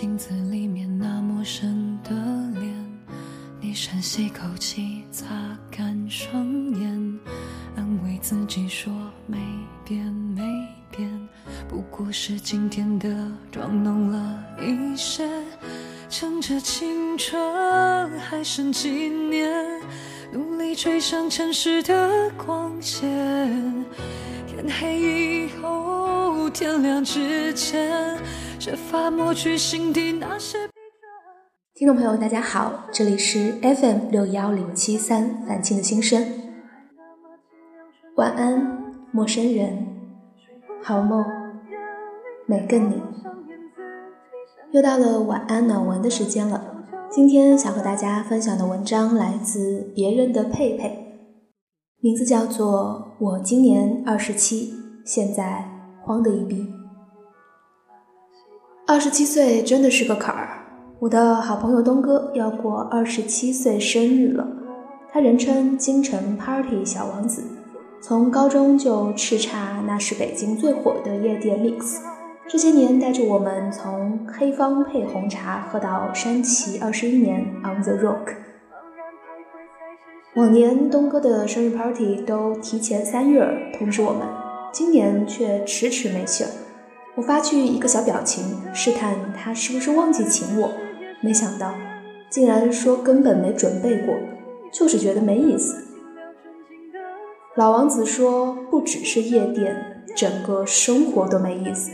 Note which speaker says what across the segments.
Speaker 1: 镜子里面那陌生的脸，你深吸口气，擦干双眼，安慰自己说没变没变，不过是今天的妆浓了一些。趁着青春还剩几年，努力追上城市的光线。天黑以后，天亮之前，设法抹去心底那些。
Speaker 2: 听众朋友，大家好，这里是 FM 六幺零七三凡青的心声。晚安，陌生人，好梦，每个你。又到了晚安暖文的时间了。今天想和大家分享的文章来自别人的佩佩，名字叫做《我今年二十七，现在慌得一逼》。二十七岁真的是个坎儿。我的好朋友东哥要过二十七岁生日了，他人称京城 Party 小王子，从高中就叱咤那是北京最火的夜店 Mix。这些年带着我们从黑方配红茶喝到山崎二十一年 On the Rock。往年东哥的生日 party 都提前三月通知我们，今年却迟迟没信儿。我发去一个小表情，试探他是不是忘记请我，没想到竟然说根本没准备过，就是觉得没意思。老王子说，不只是夜店，整个生活都没意思。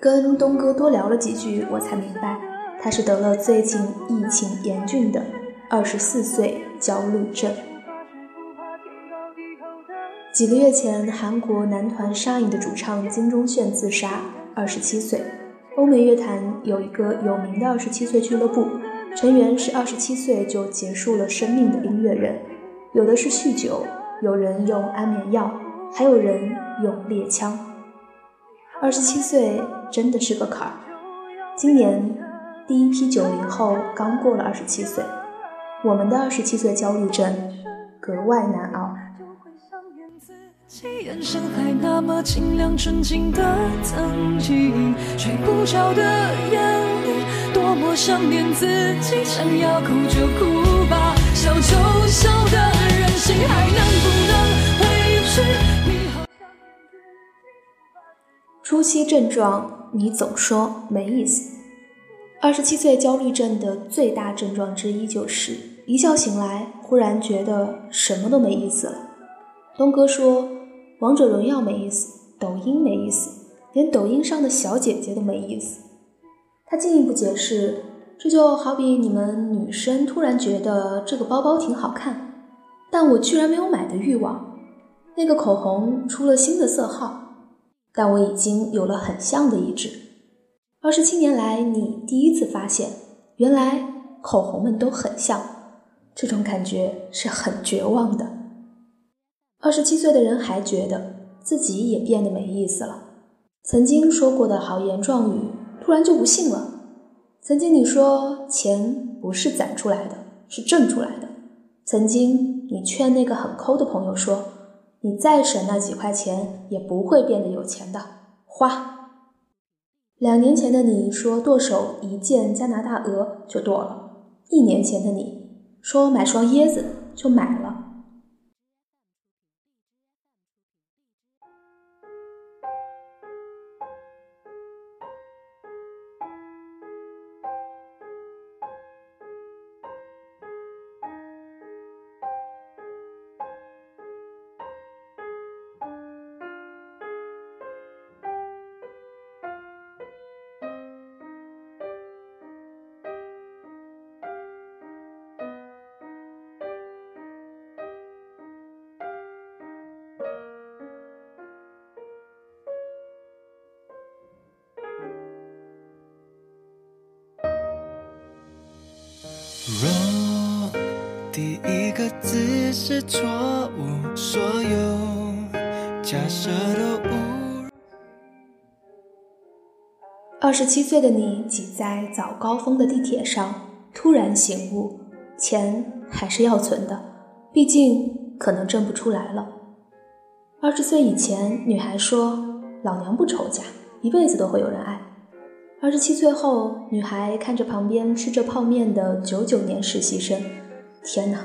Speaker 2: 跟东哥多聊了几句，我才明白，他是得了最近疫情严峻的二十四岁焦虑症。几个月前，韩国男团 SHINee 的主唱金钟铉自杀，二十七岁。欧美乐坛有一个有名的二十七岁俱乐部，成员是二十七岁就结束了生命的音乐人，有的是酗酒，有人用安眠药，还有人用猎枪。二十七岁真的是个坎儿。今年第一批九零后刚过了二十七岁，我们的二十七岁焦虑症格外难熬。
Speaker 1: 眼神还那么清亮纯净的曾经，睡不着的夜里，多么想念自己，想要哭就哭吧，笑就笑的任性，还能不能回去？
Speaker 2: 初期症状，你总说没意思。二十七岁焦虑症的最大症状之一就是一觉醒来，忽然觉得什么都没意思了。东哥说，王者荣耀没意思，抖音没意思，连抖音上的小姐姐都没意思。他进一步解释，这就好比你们女生突然觉得这个包包挺好看，但我居然没有买的欲望。那个口红出了新的色号。但我已经有了很像的一支。二十七年来，你第一次发现，原来口红们都很像，这种感觉是很绝望的。二十七岁的人还觉得自己也变得没意思了。曾经说过的豪言壮语，突然就不信了。曾经你说钱不是攒出来的，是挣出来的。曾经你劝那个很抠的朋友说。你再省那几块钱，也不会变得有钱的。花。两年前的你说剁手一件加拿大鹅就剁了，一年前的你说买双椰子就买了。个字是错误，所有假设都无。二十七岁的你挤在早高峰的地铁上，突然醒悟，钱还是要存的，毕竟可能挣不出来了。二十岁以前，女孩说：“老娘不愁嫁，一辈子都会有人爱。”二十七岁后，女孩看着旁边吃着泡面的九九年实习生，天哪！《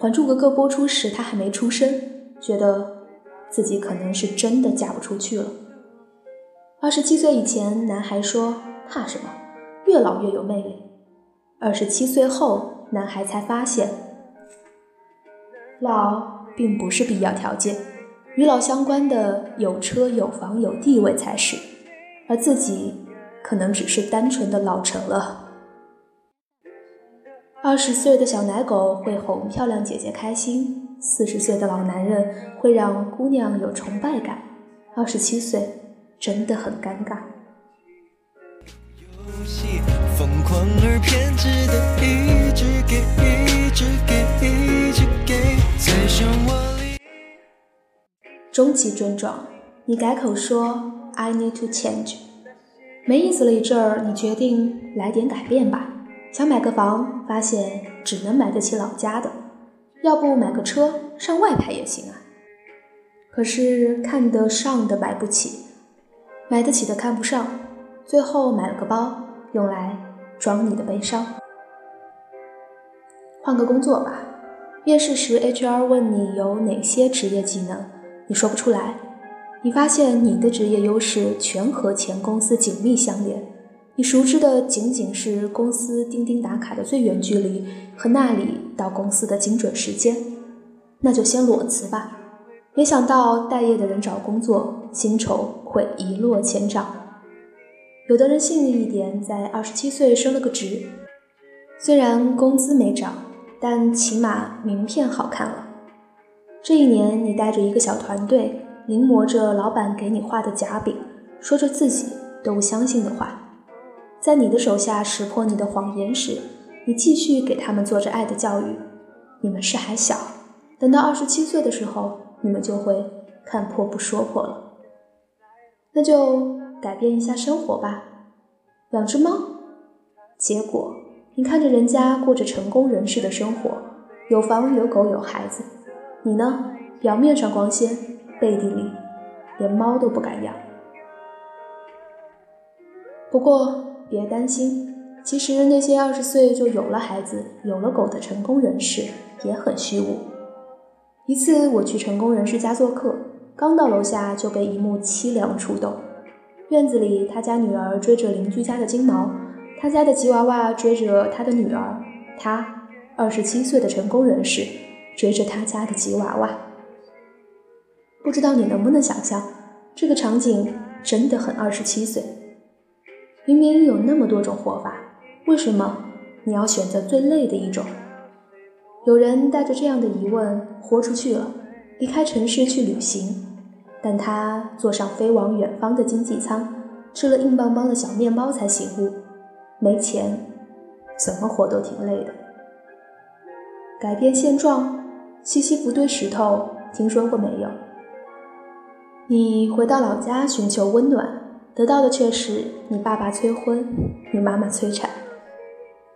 Speaker 2: 还珠格格》播出时，她还没出生，觉得自己可能是真的嫁不出去了。二十七岁以前，男孩说怕什么，越老越有魅力。二十七岁后，男孩才发现，老并不是必要条件，与老相关的有车有房有地位才是，而自己可能只是单纯的老成了。二十岁的小奶狗会哄漂亮姐姐开心，四十岁的老男人会让姑娘有崇拜感，二十七岁真的很尴尬。终极症状，你改口说 I need to change，没意思了一阵儿，你决定来点改变吧。想买个房，发现只能买得起老家的，要不买个车上外派也行啊。可是看得上的买不起，买得起的看不上，最后买了个包，用来装你的悲伤。换个工作吧，面试时 HR 问你有哪些职业技能，你说不出来，你发现你的职业优势全和前公司紧密相连。你熟知的仅仅是公司钉钉打卡的最远距离和那里到公司的精准时间，那就先裸辞吧。没想到待业的人找工作，薪酬会一落千丈。有的人幸运一点，在二十七岁升了个职，虽然工资没涨，但起码名片好看了。这一年，你带着一个小团队，临摹着老板给你画的假饼，说着自己都不相信的话。在你的手下识破你的谎言时，你继续给他们做着爱的教育。你们是还小，等到二十七岁的时候，你们就会看破不说破了。那就改变一下生活吧，养只猫。结果你看着人家过着成功人士的生活，有房有狗有孩子，你呢？表面上光鲜，背地里连猫都不敢养。不过。别担心，其实那些二十岁就有了孩子、有了狗的成功人士也很虚无。一次我去成功人士家做客，刚到楼下就被一幕凄凉触动。院子里，他家女儿追着邻居家的金毛，他家的吉娃娃追着他的女儿，他二十七岁的成功人士追着他家的吉娃娃。不知道你能不能想象，这个场景真的很二十七岁。明明有那么多种活法，为什么你要选择最累的一种？有人带着这样的疑问豁出去了，离开城市去旅行，但他坐上飞往远方的经济舱，吃了硬邦邦的小面包才醒悟：没钱，怎么活都挺累的。改变现状，西西弗堆石头，听说过没有？你回到老家寻求温暖。得到的却是你爸爸催婚，你妈妈催产。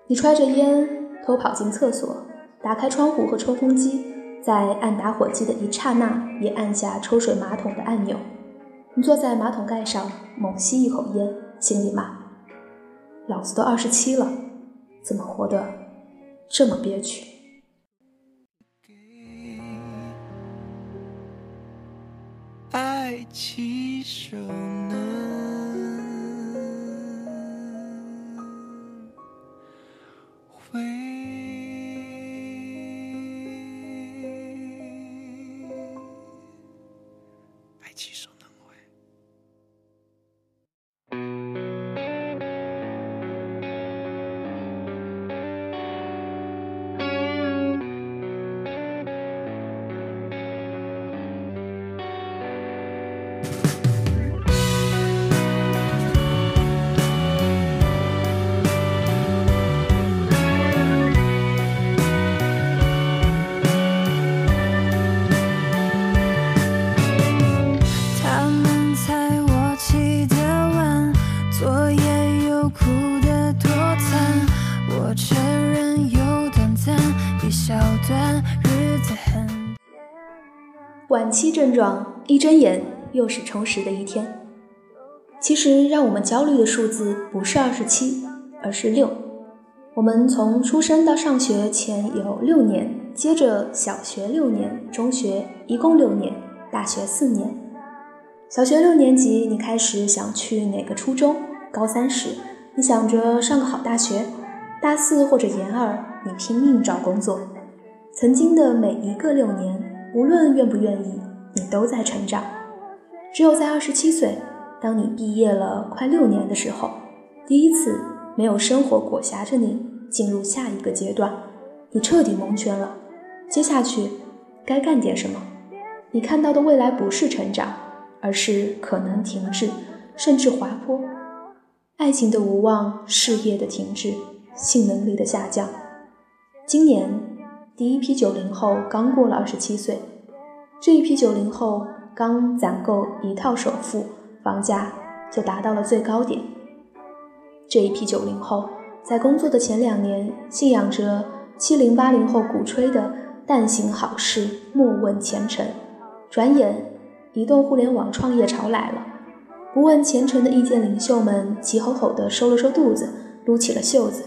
Speaker 2: 你揣着烟偷跑进厕所，打开窗户和抽风机，在按打火机的一刹那也按下抽水马桶的按钮。你坐在马桶盖上猛吸一口烟，心里骂：“老子都二十七了，怎么活得这么憋屈？”爱起手呢？
Speaker 1: 哭的多惨我承认有短暂一小段日子很
Speaker 2: 晚期症状，一睁眼又是充实的一天。其实让我们焦虑的数字不是二十七，而是六。我们从出生到上学前有六年，接着小学六年，中学一共六年，大学四年。小学六年级，你开始想去哪个初中？高三时，你想着上个好大学。大四或者研二，你拼命找工作。曾经的每一个六年，无论愿不愿意，你都在成长。只有在二十七岁。当你毕业了快六年的时候，第一次没有生活裹挟着你进入下一个阶段，你彻底蒙圈了。接下去该干点什么？你看到的未来不是成长，而是可能停滞，甚至滑坡。爱情的无望，事业的停滞，性能力的下降。今年第一批九零后刚过了二十七岁，这一批九零后刚攒够一套首付。房价就达到了最高点。这一批九零后在工作的前两年，信仰着七零八零后鼓吹的“但行好事，莫问前程”。转眼，移动互联网创业潮来了，不问前程的意见领袖们急吼吼地收了收肚子，撸起了袖子，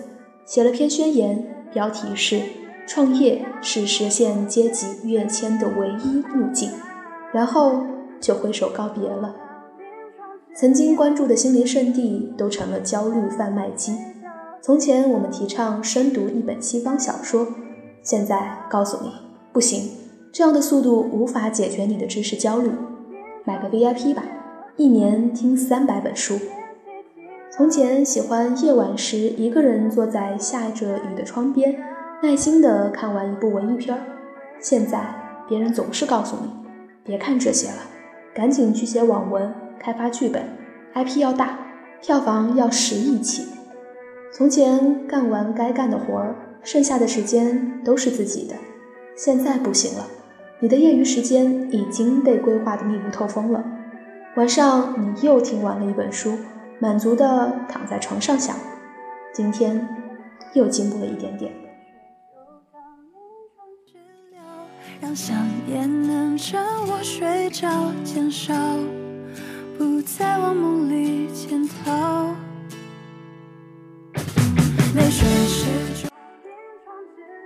Speaker 2: 写了篇宣言，标题是“创业是实现阶级跃迁的唯一路径”，然后就挥手告别了。曾经关注的心灵圣地都成了焦虑贩卖机。从前我们提倡深读一本西方小说，现在告诉你不行，这样的速度无法解决你的知识焦虑。买个 VIP 吧，一年听三百本书。从前喜欢夜晚时一个人坐在下着雨的窗边，耐心地看完一部文艺片儿。现在别人总是告诉你，别看这些了，赶紧去写网文。开发剧本，IP 要大，票房要十亿起。从前干完该干的活儿，剩下的时间都是自己的。现在不行了，你的业余时间已经被规划的密不透风了。晚上你又听完了一本书，满足的躺在床上想，今天又进步了一点点。让想念能趁我睡着减少。不再往梦里潜逃。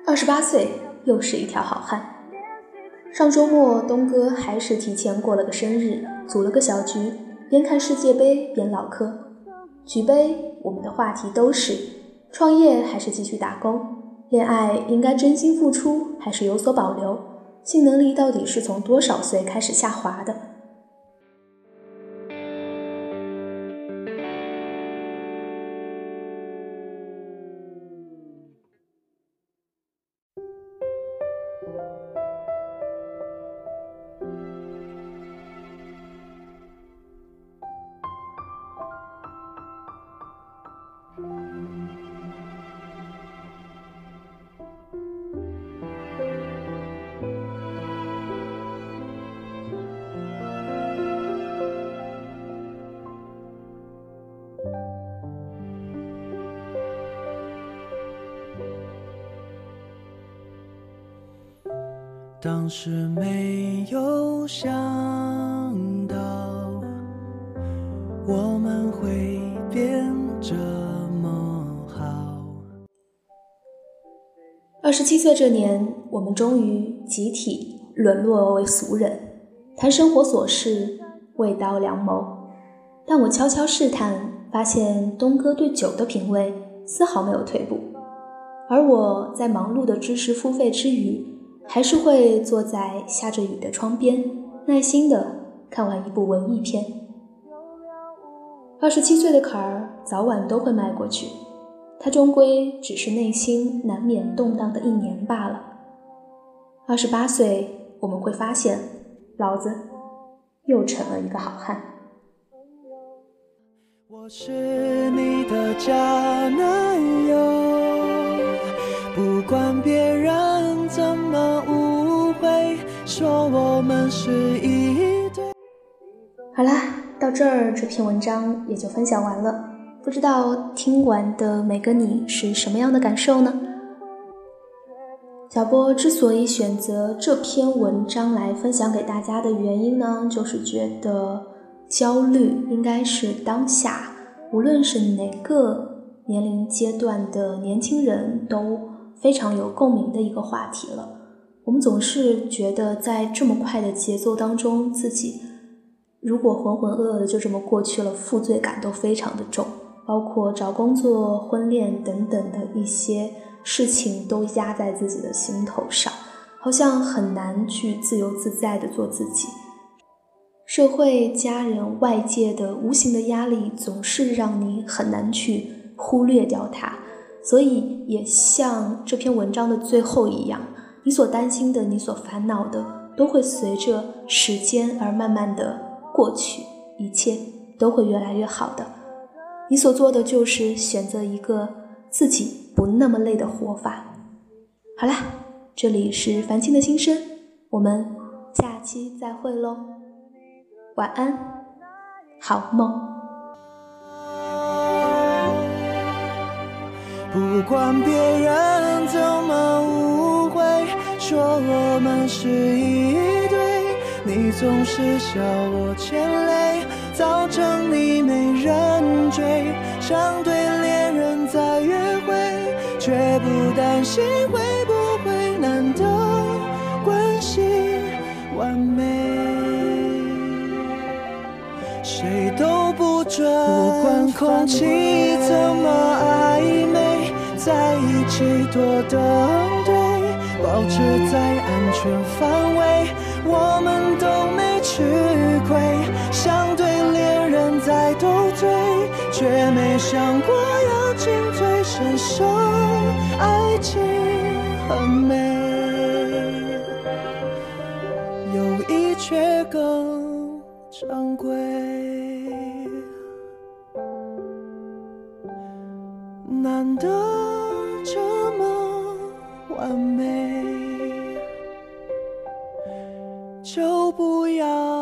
Speaker 2: 二十八岁，又是一条好汉。上周末，东哥还是提前过了个生日，组了个小局，边看世界杯边唠嗑。举杯，我们的话题都是：创业还是继续打工？恋爱应该真心付出还是有所保留？性能力到底是从多少岁开始下滑的？当时没有想到我们会变这么好。二十七岁这年，我们终于集体沦落为俗人，谈生活琐事，未到良谋。但我悄悄试探，发现东哥对酒的品味丝毫没有退步，而我在忙碌的知识付费之余。还是会坐在下着雨的窗边，耐心的看完一部文艺片。二十七岁的坎儿，早晚都会迈过去，他终归只是内心难免动荡的一年罢了。二十八岁，我们会发现，老子又成了一个好汉。我是你的假男友，不管别人。说我们是一对。好啦，到这儿这篇文章也就分享完了。不知道听完的每个你是什么样的感受呢？小波之所以选择这篇文章来分享给大家的原因呢，就是觉得焦虑应该是当下，无论是哪个年龄阶段的年轻人都非常有共鸣的一个话题了。我们总是觉得在这么快的节奏当中，自己如果浑浑噩噩的就这么过去了，负罪感都非常的重，包括找工作、婚恋等等的一些事情都压在自己的心头上，好像很难去自由自在的做自己。社会、家人、外界的无形的压力，总是让你很难去忽略掉它。所以，也像这篇文章的最后一样，你所担心的、你所烦恼的，都会随着时间而慢慢的过去，一切都会越来越好的。你所做的就是选择一个自己不那么累的活法。好啦，这里是凡青的心声，我们下期再会喽。晚安，好梦。
Speaker 3: 不管别人怎么，说我们是一对，你总是笑我欠累，造成你没人追。像对恋人在约会，却不担心会不会难得关系完美。谁都不准，不管空气怎么暧昧，在一起多登对，保持在安全范围，我们都没吃亏。想对恋人在斗嘴，却没想过要进最深手。爱情很美，友谊却更珍贵。难得完美，就不要